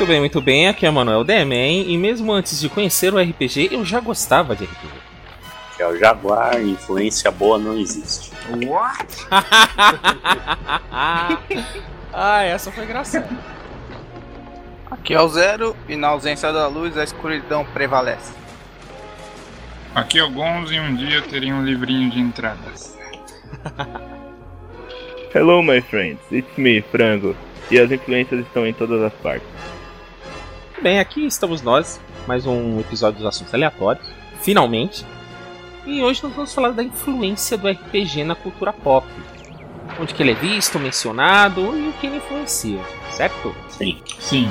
Muito bem, muito bem. Aqui é o Manuel Demen e mesmo antes de conhecer o RPG, eu já gostava de RPG. Que é o Jaguar, influência boa não existe. What? ah, essa foi engraçada. Aqui é o Zero e na ausência da luz a escuridão prevalece. Aqui é o Gonzo e um dia eu teria um livrinho de entradas. Hello, my friends. It's me, Frango. E as influências estão em todas as partes. Bem, aqui estamos nós, mais um episódio dos assuntos aleatórios, finalmente. E hoje nós vamos falar da influência do RPG na cultura pop. Onde que ele é visto, mencionado e o que ele influencia, certo? Sim. Sim.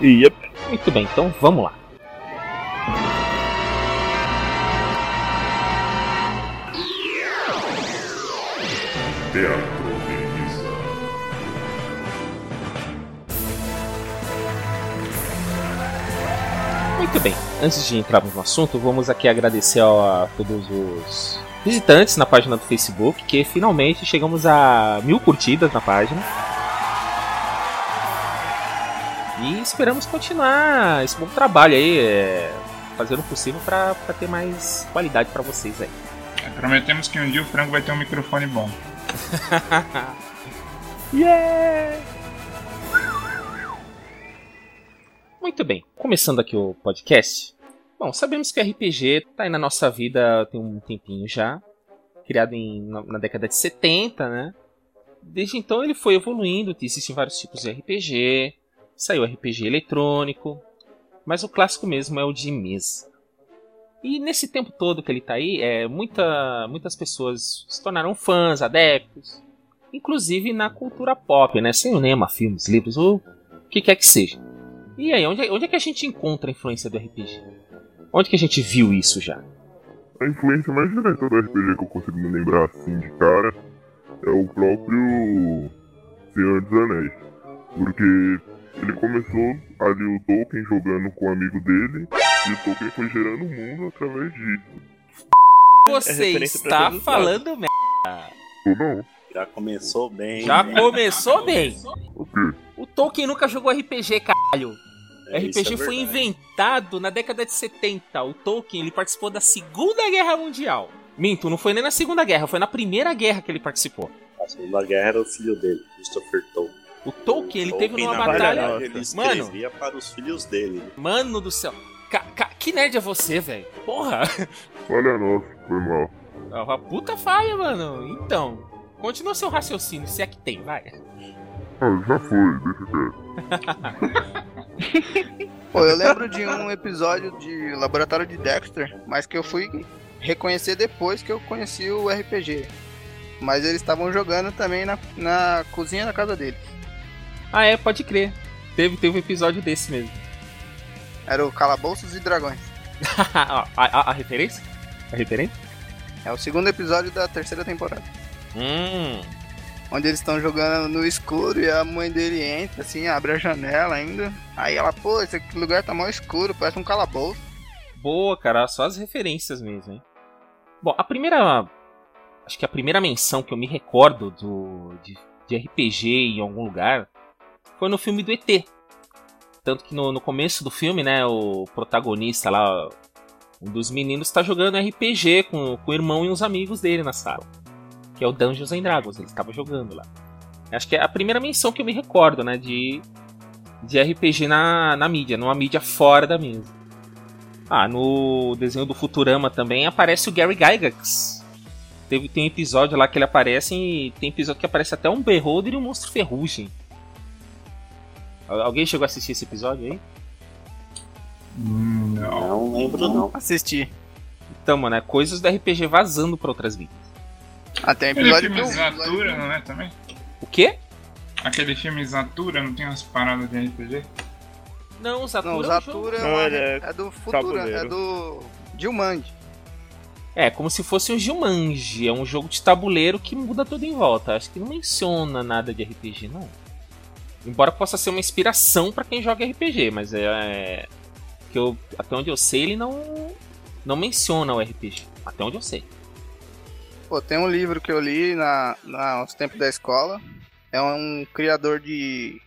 Yep. Muito bem, então vamos lá. Teatro Muito bem, antes de entrarmos no assunto, vamos aqui agradecer a todos os visitantes na página do Facebook, que finalmente chegamos a mil curtidas na página. E esperamos continuar esse bom trabalho aí, é, fazendo o possível para ter mais qualidade para vocês aí. É, Prometemos que um dia o frango vai ter um microfone bom. Yeah! Muito bem, começando aqui o podcast. Bom, sabemos que o RPG tá aí na nossa vida tem um tempinho já. Criado em, na, na década de 70, né? Desde então ele foi evoluindo, existem vários tipos de RPG. Saiu RPG eletrônico. Mas o clássico mesmo é o de mesa. E nesse tempo todo que ele tá aí, é, muita, muitas pessoas se tornaram fãs, adeptos. Inclusive na cultura pop, né? Cinema, filmes, livros, ou o que quer que seja. E aí, onde, é- onde é que a gente encontra a influência do RPG? Onde que a gente viu isso já? A influência mais direta do RPG que eu consigo me lembrar assim de cara é o próprio Senhor dos Anéis. Porque ele começou ali o Tolkien jogando com o amigo dele e o Tolkien foi gerando o mundo através disso. Você referência pra está falando merda. Ou não? Já começou bem. Já né? começou bem. O quê? O Tolkien nunca jogou RPG, caralho. É, RPG é foi verdade. inventado na década de 70. O Tolkien ele participou da Segunda Guerra Mundial. Minto, não foi nem na Segunda Guerra, foi na Primeira Guerra que ele participou. A Segunda Guerra era o filho dele, Christopher Tolkien. O Tolkien, ele teve Tolkien, numa na batalha. verdade, Ele Mano. escrevia para os filhos dele. Mano do céu. Ca- ca- que nerd é você, velho? Porra! Olha nossa, foi mal. É uma puta falha, mano. Então, continua seu raciocínio, se é que tem, vai. Ah, já foi, deixa quieto. Pô, eu lembro de um episódio de Laboratório de Dexter, mas que eu fui reconhecer depois que eu conheci o RPG. Mas eles estavam jogando também na, na cozinha da casa deles. Ah, é, pode crer. Teve, teve um episódio desse mesmo. Era o Calabouços e Dragões. a, a- a referência? A referência? É o segundo episódio da terceira temporada. Hum. Onde eles estão jogando no escuro e a mãe dele entra, assim, abre a janela ainda. Aí ela, pô, esse lugar tá mal escuro, parece um calabouço. Boa, cara, só as referências mesmo, hein? Bom, a primeira. Acho que a primeira menção que eu me recordo do, de, de RPG em algum lugar foi no filme do ET. Tanto que no, no começo do filme, né, o protagonista lá, um dos meninos, tá jogando RPG com, com o irmão e uns amigos dele na sala. Que é o Dungeons and Dragons, ele estava jogando lá. Acho que é a primeira menção que eu me recordo, né, de, de RPG na, na mídia, numa mídia fora da mesa. Ah, no desenho do Futurama também aparece o Gary Gygax. Teve, tem um episódio lá que ele aparece e tem episódio que aparece até um Beholder e um Monstro Ferrugem. Al- Alguém chegou a assistir esse episódio aí? Hum, Não. Não lembro, não. Assisti. Então, mano, é coisas do RPG vazando pra outras vidas. Até Aquele episódio filme que eu... Zatura, não é também? O quê? Aquele filme Zatura não tem umas paradas de RPG? Não, o Zatura Não, é. Zatura é, Não, é é do futuro, é do Jumanji. É, como se fosse um Jumanji. É um jogo de tabuleiro que muda tudo em volta. Acho que não menciona nada de RPG, não. Embora possa ser uma inspiração pra quem joga RPG, mas é. é que eu, até onde eu sei, ele não. Não menciona o RPG. Até onde eu sei. Pô, tem um livro que eu li na, na, nos tempos da escola. É um criador de.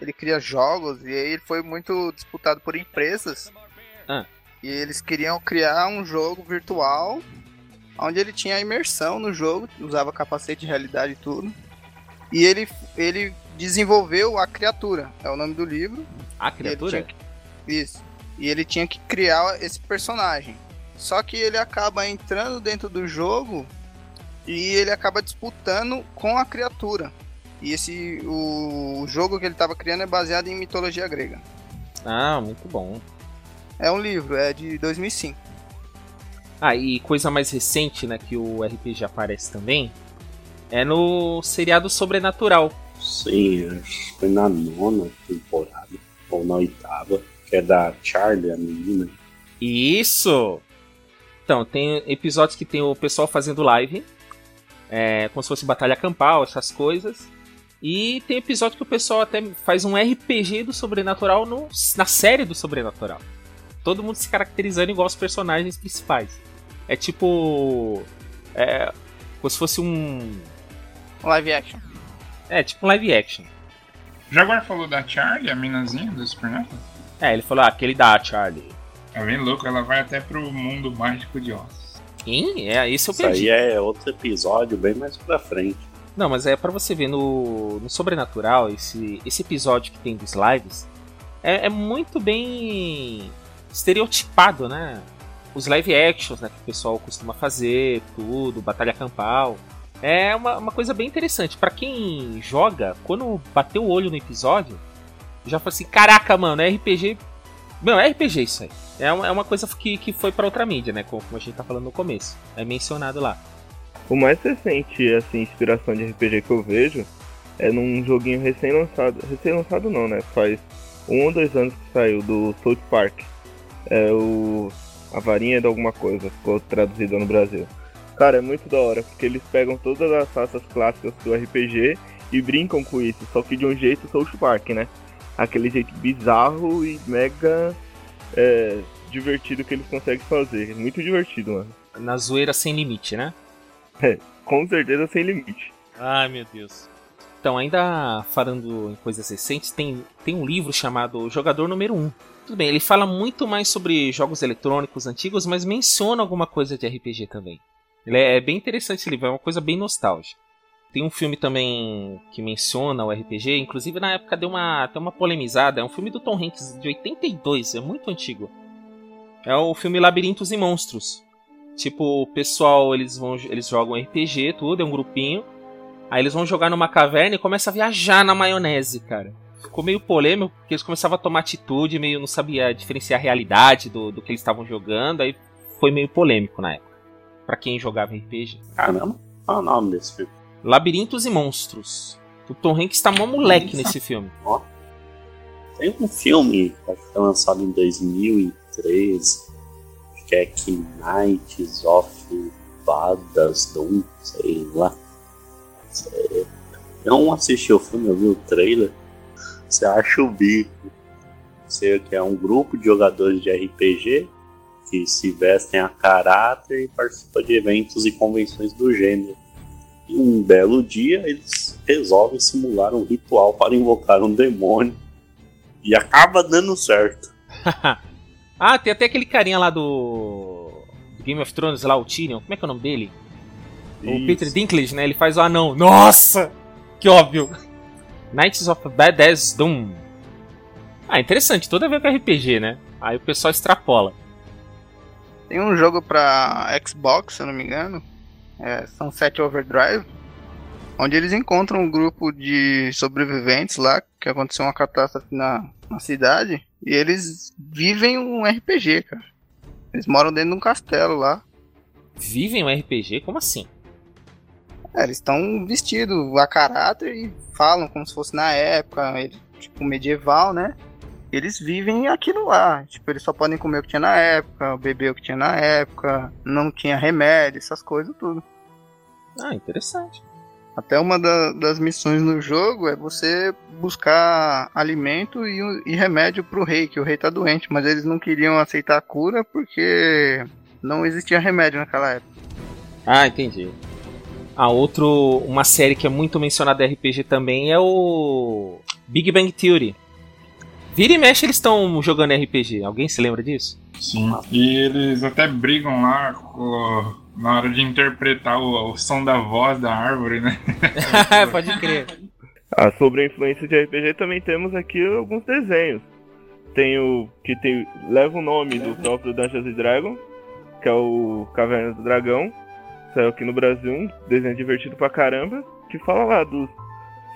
Ele cria jogos e aí ele foi muito disputado por empresas. Ah. E eles queriam criar um jogo virtual onde ele tinha imersão no jogo, usava capacete de realidade e tudo. E ele, ele desenvolveu a criatura, é o nome do livro. A criatura? que- Isso. E ele tinha que criar esse personagem. Só que ele acaba entrando dentro do jogo e ele acaba disputando com a criatura. E esse o, o jogo que ele estava criando é baseado em mitologia grega. Ah, muito bom. É um livro, é de 2005. Ah, e coisa mais recente, né, que o RPG aparece também, é no seriado Sobrenatural. Sim, acho que foi na nona temporada, ou na oitava, que é da Charlie, a menina. Isso! Então, tem episódios que tem o pessoal fazendo live, é, como se fosse batalha campal, essas coisas. E tem episódio que o pessoal até faz um RPG do Sobrenatural no, na série do Sobrenatural. Todo mundo se caracterizando igual os personagens principais. É tipo. É, como se fosse um. Live action. É, tipo um live action. Jaguar falou da Charlie, a minazinha do Supernatural. É, ele falou, ah, aquele da Charlie. Tá bem louco, ela vai até pro mundo mágico de Oz. Quem? É, esse eu Isso perdi. aí é outro episódio bem mais pra frente. Não, mas é pra você ver no, no Sobrenatural, esse, esse episódio que tem dos lives, é, é muito bem estereotipado, né? Os live actions né, que o pessoal costuma fazer, tudo, batalha campal. É uma, uma coisa bem interessante. Pra quem joga, quando bateu o olho no episódio, já falou assim: caraca, mano, é RPG. Não, é RPG isso aí. É uma, é uma coisa que, que foi pra outra mídia, né? Como, a gente tá falando no começo. É mencionado lá. O mais recente, assim, inspiração de RPG que eu vejo é num joguinho recém-lançado. Recém-lançado não, né? Faz um ou dois anos que saiu do South Park. É o. A varinha de alguma coisa, ficou traduzido no Brasil. Cara, é muito da hora, porque eles pegam todas as raças clássicas do RPG e brincam com isso, só que de um jeito South Park, né? Aquele jeito bizarro e mega é, divertido que eles conseguem fazer. Muito divertido, mano. Na zoeira sem limite, né? Com certeza sem limite. Ai, meu Deus. Então, ainda falando em coisas recentes, tem, tem um livro chamado Jogador Número 1. Tudo bem, ele fala muito mais sobre jogos eletrônicos antigos, mas menciona alguma coisa de RPG também. Ele é, é bem interessante esse livro, é uma coisa bem nostálgica. Tem um filme também que menciona o RPG, inclusive na época deu uma, até uma polemizada. É um filme do Tom Hanks de 82, é muito antigo. É o filme Labirintos e Monstros. Tipo, o pessoal, eles vão eles jogam RPG, tudo, é um grupinho. Aí eles vão jogar numa caverna e começa a viajar na maionese, cara. Ficou meio polêmico, porque eles começavam a tomar atitude, meio não sabia diferenciar a realidade do, do que eles estavam jogando, aí foi meio polêmico na época. Pra quem jogava RPG. Caramba, qual é o nome desse filme? Labirintos e Monstros. O Tom Hanks tá mó moleque Nossa. nesse filme. Tem um filme que foi lançado em 2013, que é Knights of Badasdom, sei lá. Eu não assisti o filme, eu vi o trailer. Você acha o bico. Você que é um grupo de jogadores de RPG que se vestem a caráter e participam de eventos e convenções do gênero. E um belo dia eles resolvem simular um ritual para invocar um demônio. E acaba dando certo. ah, tem até aquele carinha lá do... do Game of Thrones lá, o Tyrion. Como é que é o nome dele? O Isso. Peter Dinklage, né? Ele faz o anão. Nossa! Que óbvio! Knights of Badass Doom. Ah, interessante. Tudo a ver com RPG, né? Aí o pessoal extrapola. Tem um jogo pra Xbox, se eu não me engano. É Sunset Overdrive. Onde eles encontram um grupo de sobreviventes lá, que aconteceu uma catástrofe na, na cidade. E eles vivem um RPG, cara. Eles moram dentro de um castelo lá. Vivem um RPG? Como assim? É, eles estão vestidos a caráter e falam como se fosse na época, tipo medieval, né? eles vivem aquilo lá. Tipo, eles só podem comer o que tinha na época, beber o que tinha na época, não tinha remédio, essas coisas tudo. Ah, interessante. Até uma da- das missões no jogo é você buscar alimento e, e remédio pro rei, que o rei tá doente, mas eles não queriam aceitar a cura porque não existia remédio naquela época. Ah, entendi. Ah, outro, uma série que é muito mencionada em RPG também é o Big Bang Theory. Vira e mexe eles estão jogando RPG. Alguém se lembra disso? Sim. E eles até brigam lá com- na hora de interpretar o, o som da voz da árvore, né? Pode crer. Ah, sobre a influência de RPG também temos aqui alguns desenhos. Tem o que tem, leva o nome do próprio Dungeons and Dragons, que é o Caverna do Dragão. Saiu aqui no Brasil, um desenho divertido pra caramba, que fala lá dos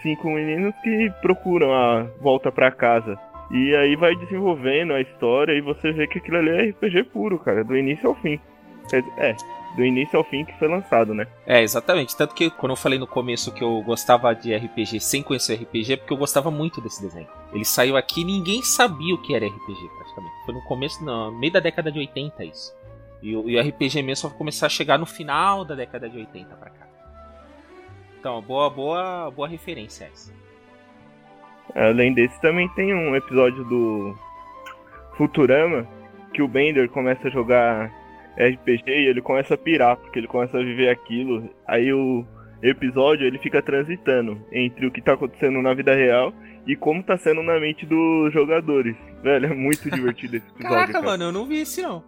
cinco meninos que procuram a volta pra casa. E aí vai desenvolvendo a história e você vê que aquilo ali é RPG puro, cara, do início ao fim. Dizer, É, do início ao fim que foi lançado, né? É, exatamente. Tanto que quando eu falei no começo que eu gostava de RPG sem conhecer RPG, é porque eu gostava muito desse desenho. Ele saiu aqui e ninguém sabia o que era RPG, praticamente. Foi no começo, no meio da década de 80 isso. E o, e o RPG mesmo só vai começar a chegar no final da década de 80 pra cá. Então, boa, boa, boa referência essa. Além desse, também tem um episódio do Futurama que o Bender começa a jogar RPG e ele começa a pirar, porque ele começa a viver aquilo. Aí o episódio ele fica transitando entre o que tá acontecendo na vida real e como tá sendo na mente dos jogadores. Velho, é muito divertido esse episódio. Caraca, cara. mano, eu não vi esse não.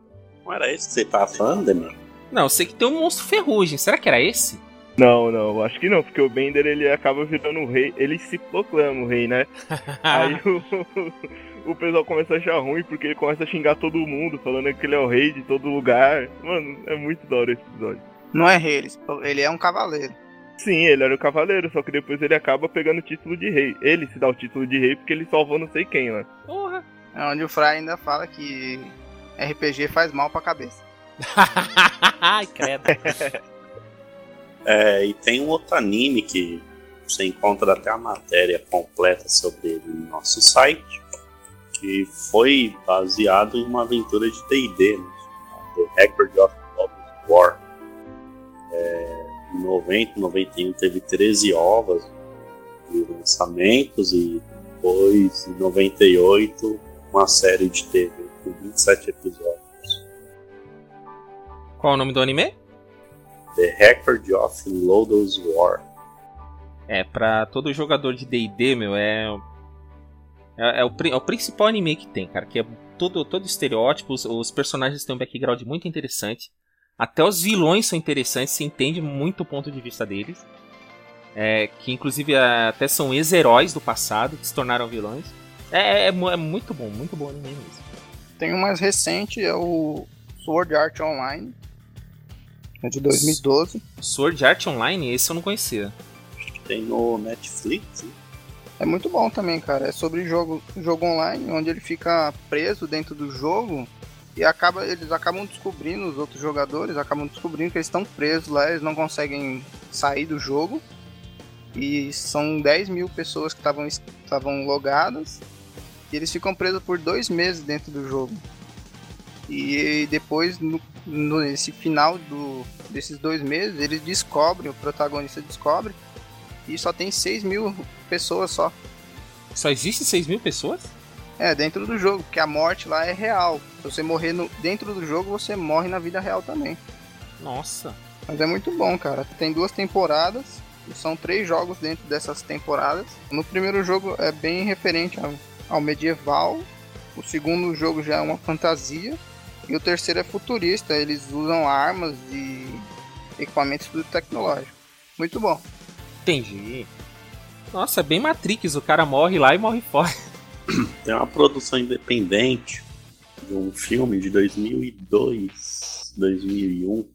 Não era esse que você tava falando, Demian? Não, eu sei que tem um monstro ferrugem. Será que era esse? Não, não, acho que não, porque o Bender ele acaba virando o rei, ele se proclama o rei, né? Aí o, o pessoal começa a achar ruim porque ele começa a xingar todo mundo, falando que ele é o rei de todo lugar. Mano, é muito da hora esse episódio. Não é rei, ele- é um cavaleiro. Sim, ele era o cavaleiro, só que depois ele acaba pegando o título de rei. Ele se dá o título de rei porque ele salvou não sei quem lá. Porra. É onde o Fry ainda fala que RPG faz mal pra cabeça. Ai, credo. É, e tem um outro anime que você encontra até a matéria completa sobre ele no nosso site, que foi baseado em uma aventura de D&D, né? The Record of Global War. É, em 90, 91 teve 13 ovas de lançamentos e depois, em 98, uma série de TV com 27 episódios. Qual o nome do anime? The Record of Lodoss War. É, pra todo jogador de D&D, meu, é... É, é o, é o principal anime que tem, cara. Que é todo, todo estereótipo, os, os personagens têm um background muito interessante. Até os vilões são interessantes, se entende muito o ponto de vista deles. É, que inclusive é, até são ex-heróis do passado, que se tornaram vilões. É, é, é é muito bom, muito bom anime mesmo. Tem um mais recente, é o Sword Art Online. É de 2012. Sword Art Online, esse eu não conhecia. Tem no Netflix. né? É muito bom também, cara. É sobre jogo, jogo online, onde ele fica preso dentro do jogo e acaba, eles acabam descobrindo, os outros jogadores acabam descobrindo que eles estão presos lá, eles não conseguem sair do jogo. E são 10 mil pessoas que estavam logadas. E eles ficam presos por dois meses dentro do jogo. E depois, no, no- nesse final do, desses dois meses, eles descobrem, o protagonista descobre, e só tem 6 mil pessoas só. Só existe 6 mil pessoas? É, dentro do jogo, porque a morte lá é real. Se você morrer no, dentro do jogo, você morre na vida real também. Nossa. Mas é muito bom, cara. Tem duas temporadas, são três jogos dentro dessas temporadas. No primeiro jogo é bem referente ao, ao medieval, o segundo jogo já é uma fantasia, e o terceiro é futurista. Eles usam armas e equipamentos tudo tecnológico. Muito bom. Entendi. Nossa, é bem Matrix, o cara morre lá e morre fora. Tem uma produção independente de um filme de 2002, 2001,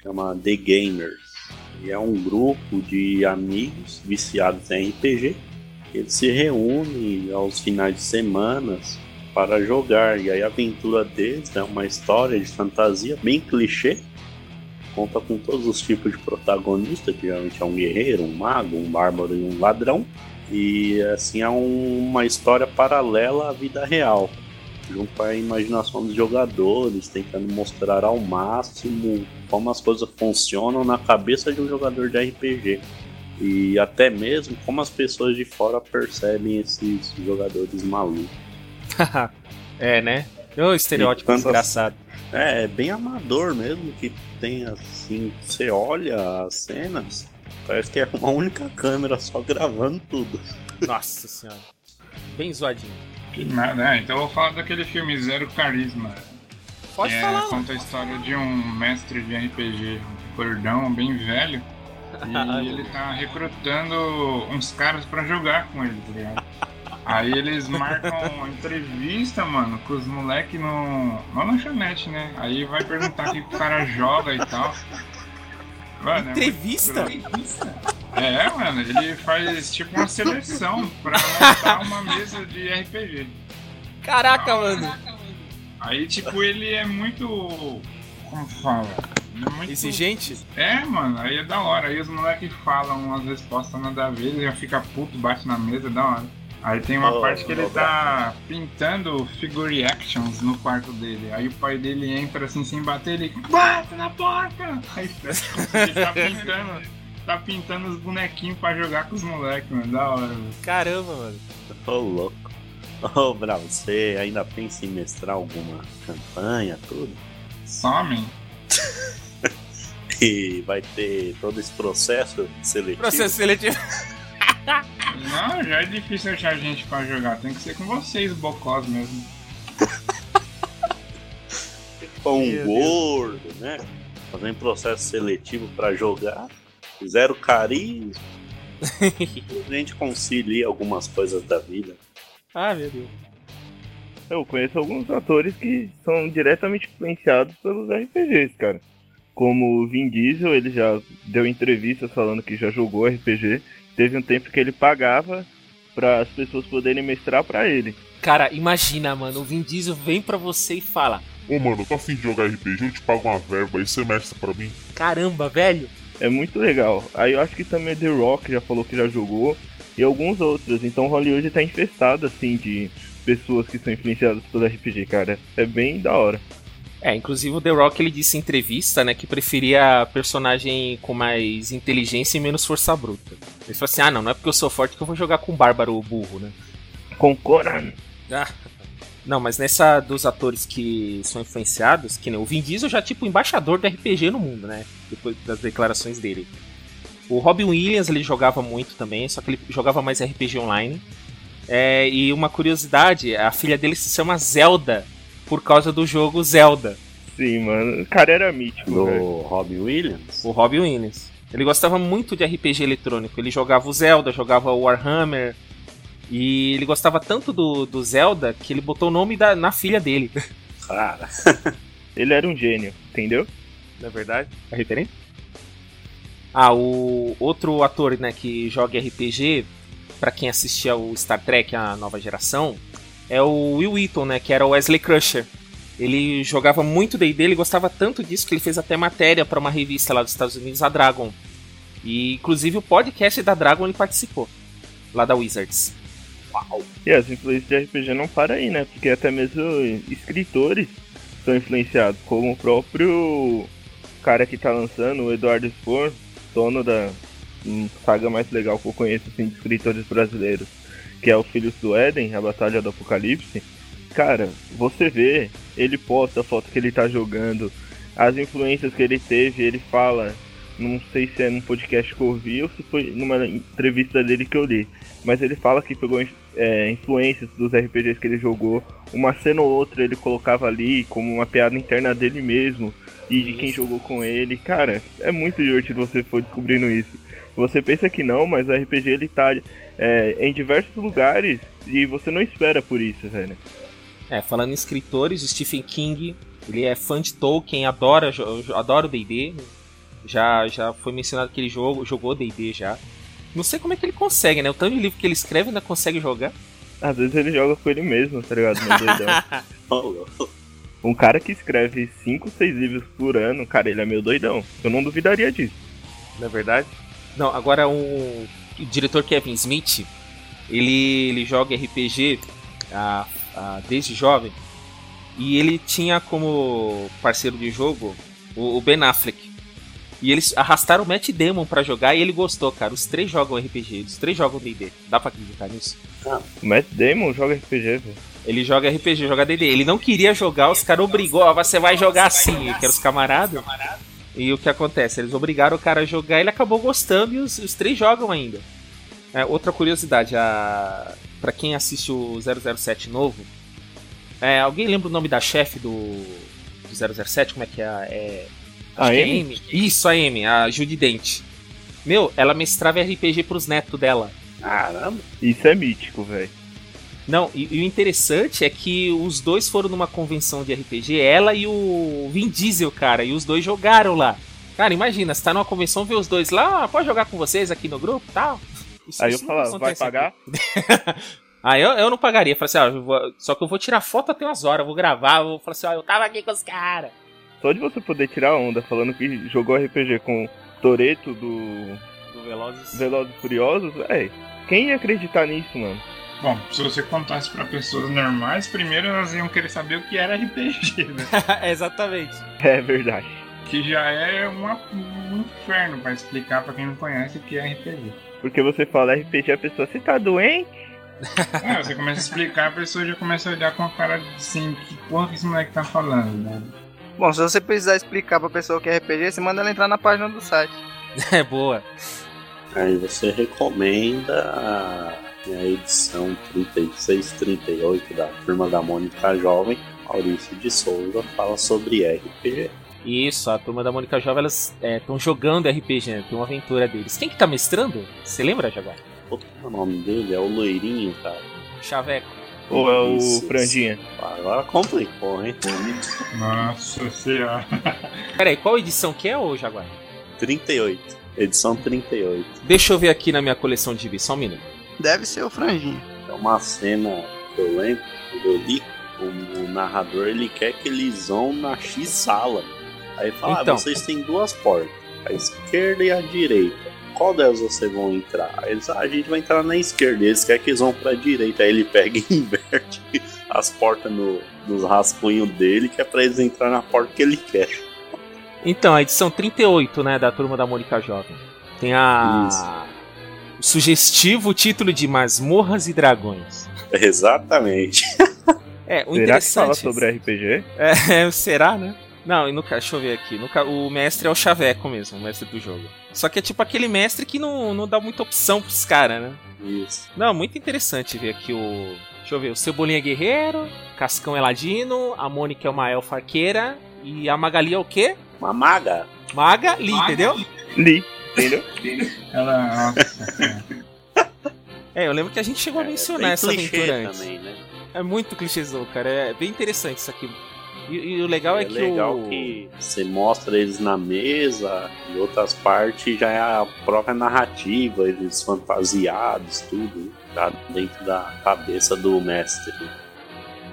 chama The Gamers. E é um grupo de amigos viciados em RPG. Eles se reúnem aos finais de semanas para jogar. E aí a aventura deles é uma história de fantasia bem clichê. Conta com todos os tipos de protagonista, que geralmente é um guerreiro, um mago, um bárbaro e um ladrão. E assim é um- uma história paralela à vida real. Junto à imaginação dos jogadores, tentando mostrar ao máximo como as coisas funcionam na cabeça de um jogador de RPG. E até mesmo como as pessoas de fora percebem esses jogadores malucos. é, né? Ô, estereótipo tantas- desgraçado. É, é bem amador mesmo, que tem assim, você olha as cenas, parece que é uma única câmera só gravando tudo. Nossa senhora. Bem zoadinho. Que nada, é, então eu vou falar daquele filme Zero Carisma. Pode que é, falar, conta a história de um mestre de RPG, um gordão, bem velho. E ele tá recrutando uns caras pra jogar com ele, tá ligado? Aí eles marcam entrevista, mano, com os moleques no, na lanchonete, né? Aí vai perguntar o que o cara joga e tal. Mano, é Entrevista? É, mano, ele faz tipo uma seleção pra montar uma mesa de RPG. Caraca, mano. Aí, tipo, ele é muito. Como fala? É muito- Exigente? É, mano, aí é da hora. Aí os moleques falam umas respostas nada a ver, ele já fica puto, bate na mesa, é da hora. Aí tem uma Oh, parte que ele oh, tá pintando figure actions no quarto dele. Aí o pai dele entra assim sem bater, ele bate na porta! Aí ele tá pintando, tá pintando os bonequinhos pra jogar com os moleques, mano. Da hora, mano. Caramba, mano. Ô louco. Ô Bravo, você ainda pensa em mestrar alguma campanha, tudo? Some. E vai ter todo esse processo seletivo? Processo seletivo. Não, já é difícil achar gente pra jogar. Tem que ser com vocês, bocós mesmo. Um Meu gordo, né? Fazendo processo seletivo pra jogar. Zero carisma. A gente concilia algumas coisas da vida. ah, meu Deus. Eu conheço alguns atores que são diretamente influenciados pelos RPGs, cara. Como o Vin Diesel, ele já deu entrevistas falando que já jogou RPG. Teve um tempo que ele pagava para as pessoas poderem mestrar pra ele. Cara, imagina, mano. O Vin Diesel vem pra você e fala: Ô mano, tô afim de jogar RPG, eu te pago uma verba aí você mestra pra mim. Caramba, velho. É muito legal. Aí eu acho que também The Rock já falou que já jogou. E alguns outros. Então Hollywood tá infestado, assim, de pessoas que são influenciadas pelo RPG, cara. É bem da hora. É, inclusive o The Rock ele disse em entrevista, né, que preferia personagem com mais inteligência e menos força bruta. Ele falou assim: ah, não, não é porque eu sou forte que eu vou jogar com o bárbaro burro, né? Com Conan. Ah. Não, mas nessa dos atores que são influenciados, que nem o Vin Diesel já é tipo embaixador do RPG no mundo, né? Depois das declarações dele. O Robin Williams ele jogava muito também, só que ele jogava mais RPG online. É, e uma curiosidade, a filha dele se chama Zelda por causa do jogo Zelda. Sim, mano. O cara era mítico, Do velho. Robin Williams. O Robin Williams. Ele gostava muito de RPG eletrônico. Ele jogava o Zelda, jogava o Warhammer. E ele gostava tanto do, do Zelda que ele botou o nome da, na filha dele. Cara, Ele era um gênio, entendeu? Não é verdade? É referente? Ah, o outro ator né, que joga RPG, pra quem assistia o Star Trek, a nova geração, é o Will Wheaton, né, que era o Wesley Crusher. Ele jogava muito D&D, ele gostava tanto disso que ele fez até matéria pra uma revista lá dos Estados Unidos, a Dragon. E inclusive o podcast da Dragon ele participou, lá da Wizards. E as influências de RPG não param aí, né? Porque até mesmo escritores são influenciados, como o próprio cara que tá lançando, o Eduardo Spor, dono da saga mais legal que eu conheço assim, de escritores brasileiros, que é o Filhos do Éden, a Batalha do Apocalipse. Cara, você vê, ele posta a foto que ele tá jogando, as influências que ele teve, ele fala, não sei se é num podcast que eu ouvi ou se foi numa entrevista dele que eu li, mas ele fala que pegou é, influências dos RPGs que ele jogou, uma cena ou outra ele colocava ali como uma piada interna dele mesmo e de quem jogou com ele. Cara, é muito divertido você for descobrindo isso. Você pensa que não, mas o RPG ele tá é, em diversos lugares e você não espera por isso, velho. É, falando em escritores, o Stephen King, ele é fã de Tolkien, adora, adora o D&D. Já, já foi mencionado que ele jogou, jogou D&D já. Não sei como é que ele consegue, né? O tanto de livro que ele escreve ainda consegue jogar. Às vezes ele joga com ele mesmo, tá ligado? Meu doidão. ô, louco. um cara que escreve 5, 6 livros por ano, cara, ele é meio doidão. Eu não duvidaria disso. Não é verdade? Não, agora o, o diretor Kevin Smith, ele, ele joga RPG a, a, desde jovem. E ele tinha como parceiro de jogo o, o Ben Affleck. E eles arrastaram o Matt Damon para jogar e ele gostou, cara. Os três jogam RPG, os três jogam D&D. Dá pra acreditar nisso? O Matt Damon joga RPG, velho. Ele joga RPG, joga D&D. Ele não queria jogar, os caras obrigou, ó, você vai jogar assim, que os camaradas. E o que acontece? Eles obrigaram o cara a jogar, ele acabou gostando e os, os três jogam ainda. É, outra curiosidade, a... para quem assiste o 007 novo, é, alguém lembra o nome da chefe do, do 007? Como é que é? é A acho que é Amy? Amy. Isso, a Amy, a Judy Dent. Meu, ela mestrava RPG pros netos dela. Caramba. Isso é mítico, velho. Não, e, e o interessante é que os dois foram numa convenção de RPG, ela e o Vin Diesel, cara, e os dois jogaram lá. Cara, imagina, você tá numa convenção, vê os dois lá, ah, pode jogar com vocês aqui no grupo e tal. Isso- Aí eu falava, vai pagar? Ah, eu, eu não pagaria. Falei assim, ó, eu vou- só que eu vou tirar foto até umas horas, vou gravar, vou falar assim, ó, eu tava aqui com os caras. Só de você poder tirar onda falando que jogou RPG com Toreto do Do Velozes. Velozes Furiosos, véi. Quem ia acreditar nisso, mano? Bom, se você contasse pra pessoas normais, primeiro elas iam querer saber o que era RPG, né? Exatamente. É verdade. Que já é uma- um inferno pra explicar pra quem não conhece o que é RPG. Porque você fala RPG, a pessoa, você tá doente? Ah, você começa a explicar, a pessoa já começa a olhar com a cara assim, que porra que esse moleque tá falando, né? Bom, se você precisar explicar pra pessoa o que é RPG, você manda ela entrar na página do site. É boa. Aí você recomenda a, a edição 36, 38 da Turma da Mônica Jovem. Maurício de Souza fala sobre RPG. Isso, a turma da Mônica Jovem, elas estão jogando RPG, né? Tem uma aventura deles. Quem que tá mestrando? Você lembra, Jaguar? É o nome dele? É o loirinho, cara. Chaveco. Ou é o Isso, Franjinha? Agora complicou, hein? Nossa senhora. Peraí, qual edição que é, ô Jaguar? 38. Edição 38. Deixa eu ver aqui na minha coleção de gibi, só um minuto. Deve ser o franjinho. É uma cena que eu lembro, quando eu li, o, o narrador ele quer que eles vão na X-sala. Aí fala, Então. ah, vocês têm duas portas, a esquerda e a direita. Qual delas vocês vão entrar? Aí eles, ah, a gente vai entrar na esquerda, eles querem que eles vão pra direita. Aí ele pega e inverte as portas no, nos rascunhos dele, que é pra eles entrar na porta que ele quer. Então, a edição 38, né, da turma da Mônica Jovem. Tem a. O sugestivo título de Masmorras e Dragões. Exatamente. É, o Será que fala interessante. sobre RPG? É, será, né? Não, e no deixa eu ver aqui. No o mestre é o Chaveco mesmo, o mestre do jogo. Só que é tipo aquele mestre que não, não dá muita opção pros caras, né? Isso. Não, muito interessante ver aqui o. Deixa eu ver, o Cebolinha Guerreiro, Cascão Eladino, a Mônica é uma elfa arqueira e a Magali é o quê? Uma maga. Maga Li, entendeu? Li, entendeu? Ela. É, eu lembro que a gente chegou a mencionar Bem essa aventura antes. também, né? É muito clichêzão, cara. É bem interessante isso aqui. E, e o legal é, é que legal o. que você mostra eles na mesa, e outras partes já é a própria narrativa, eles fantasiados, tudo, né? tá dentro da cabeça do mestre.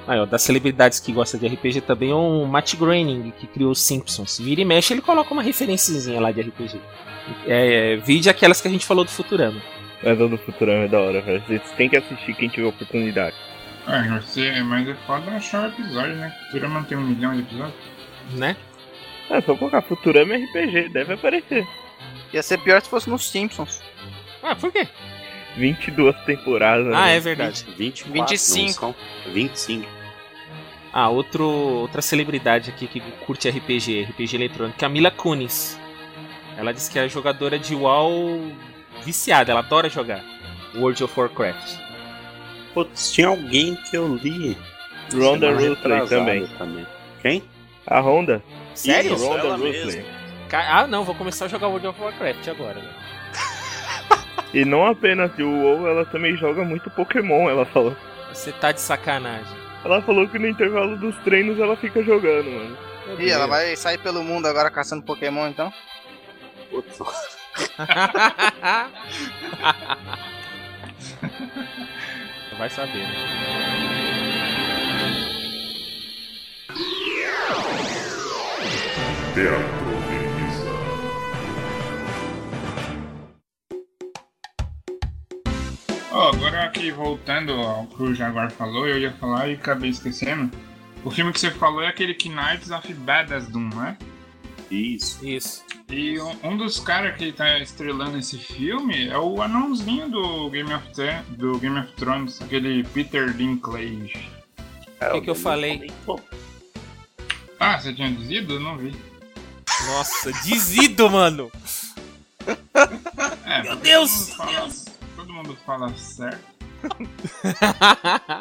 Aí, ó, das celebridades que gosta de RPG também é o Matt Groening, que criou os Simpsons. Vira e mexe, ele coloca uma referenciazinha lá de RPG. É, vide aquelas que a gente falou do Futurama. Mas a do Futurama é da hora, velho. Vocês têm que assistir quem tiver oportunidade. Ah, você, mas é foda achar o episódio, né? Futurama tem um milhão de episódios. Né? É só colocar Futurama e RPG, deve aparecer. Ia ser pior se fosse nos Simpsons. Ah, por quê? 22 temporadas. Ah, né? é verdade. 20, 24, 25. não são? 25. Ah, outro, outra celebridade aqui que curte RPG, RPG eletrônico, é a Mila Kunis. Ela diz que é jogadora de WoW viciada, ela adora jogar World of Warcraft. Putz, tinha alguém que eu li. Ronda Rousey retrasada também. Quem? A Honda? Sério? Isso, Ronda Rousey. Ah, não, vou começar a jogar World of Warcraft agora. né? E não apenas o WoW, ela também joga muito Pokémon, ela falou. Você tá de sacanagem. Ela falou que no intervalo dos treinos ela fica jogando, mano. Meu Ih, ela vai sair pelo mundo agora caçando Pokémon, então? Putz, Vai saber, né? Teatro Ó, agora que voltando ao que o Jaguar falou, eu ia falar e acabei esquecendo. O filme que você falou é aquele Knights of Badass Doom, né? Isso. Isso. E um, um dos caras que tá estrelando esse filme é o anãozinho do Game of, Thrones, do Game of Thrones, aquele Peter Dinklage. É, O que que eu falei? Ah, você tinha dizido? Eu não vi. Nossa, dizido, mano. É, Meu todo Deus! Mundo fala- todo mundo fala certo.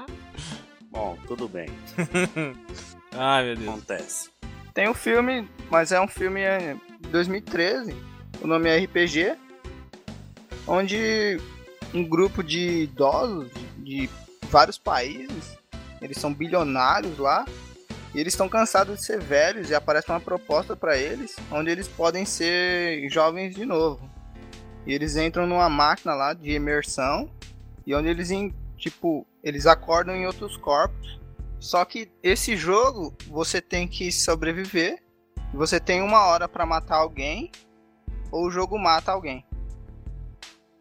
Bom, tudo bem. Ai, meu Deus. Acontece. Tem um filme, mas é um filme é, de 2013. O nome é RPG. Onde um grupo de idosos de vários países, eles são bilionários lá, e eles estão cansados de ser velhos e aparece uma proposta para eles, onde eles podem ser jovens de novo. E eles entram numa máquina lá de imersão e onde eles tipo, eles acordam em outros corpos. Só que esse jogo você tem que sobreviver. Você tem uma hora para matar alguém ou o jogo mata alguém.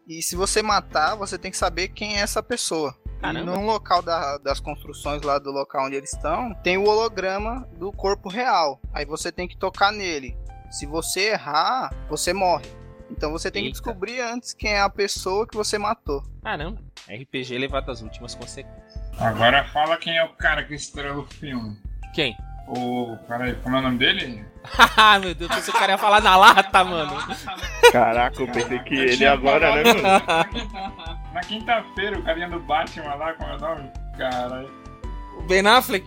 E se você matar, você tem que saber quem é essa pessoa. E Caramba. no local da- das construções lá do local onde eles estão, tem o holograma do corpo real. Aí você tem que tocar nele. Se você errar, você morre. Então você tem que Eita. descobrir antes quem é a pessoa que você matou. Caramba. RPG levado às últimas consequências. Agora fala quem é o cara que estrela o filme. Quem? O. Peraí, como é o nome dele? Haha, meu Deus, que o cara ia falar na lata, mano. Caraca, eu pensei que ele agora, né, mano? Na quinta-feira, o carinha do Batman lá, como é o nome? Caralho. O Ben Affleck?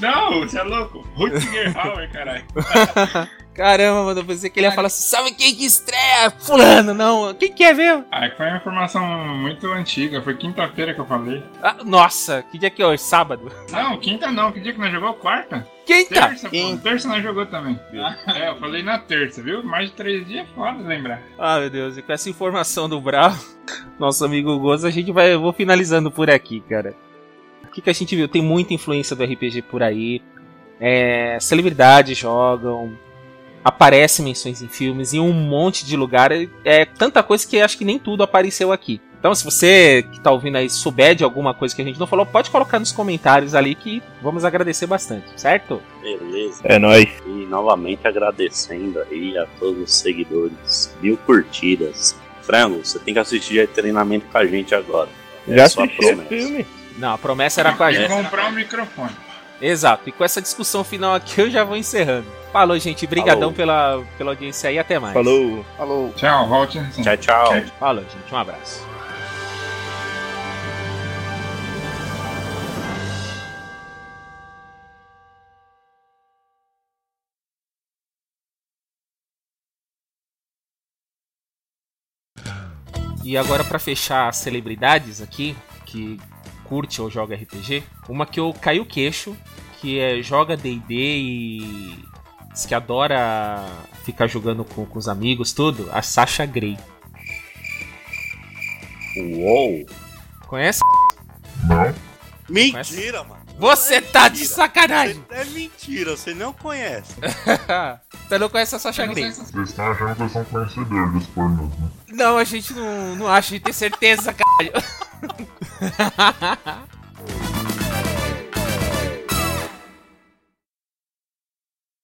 Não, você é louco? Rutger Hauer, caralho. Caramba, mano, eu pensei que ele ia falar assim, sabe quem que estreia? Fulano, não. Quem que é mesmo? Ah, que foi uma informação muito antiga, foi quinta-feira que eu falei. Ah, nossa, que dia que é hoje? Sábado? Não, quinta não, que dia que nós jogou? Quarta? Quinta? Terça, pô. Quinta. Terça nós jogou também. É, eu falei na terça, viu? Mais de três dias é foda lembrar. Ah, meu Deus, e com essa informação do Brau, nosso amigo Gozo, a gente vai. Eu vou finalizando por aqui, cara. O que, que a gente viu? Tem muita influência do RPG por aí. É, celebridades jogam. Aparecem menções em filmes em um monte de lugar. É, é tanta coisa que acho que nem tudo apareceu aqui. Então, se você que tá ouvindo aí souber de alguma coisa que a gente não falou, pode colocar nos comentários ali que vamos agradecer bastante, certo? Beleza. É nóis. E novamente agradecendo aí a todos os seguidores. Mil curtidas. Frango, você tem que assistir a treinamento com a gente agora. É Já só assisti promessa. filme. Não, a promessa era com a gente. comprar um microfone. Exato. E com essa discussão final aqui eu já vou encerrando. Falou, gente. Brigadão Falou. pela, pela audiência aí. Até mais. Falou. Falou. Tchau, volte. Tchau, tchau. Falou, gente. Um abraço. E agora pra fechar as celebridades aqui que curte ou joga RPG, uma que eu caí o queixo, que é joga D&D e diz que adora ficar jogando com, com os amigos, tudo, a Sasha Grey. Uou. Conhece? Mentira, mano. Você tá de Mentira. sacanagem! É mentira, você não conhece. Você não conhece a Sasha Grey? Vocês estão achando que eu sou um conhecedor dos pornôs, né? Não, a gente não, não acha, a gente tem certeza, caralho. ハハハハ!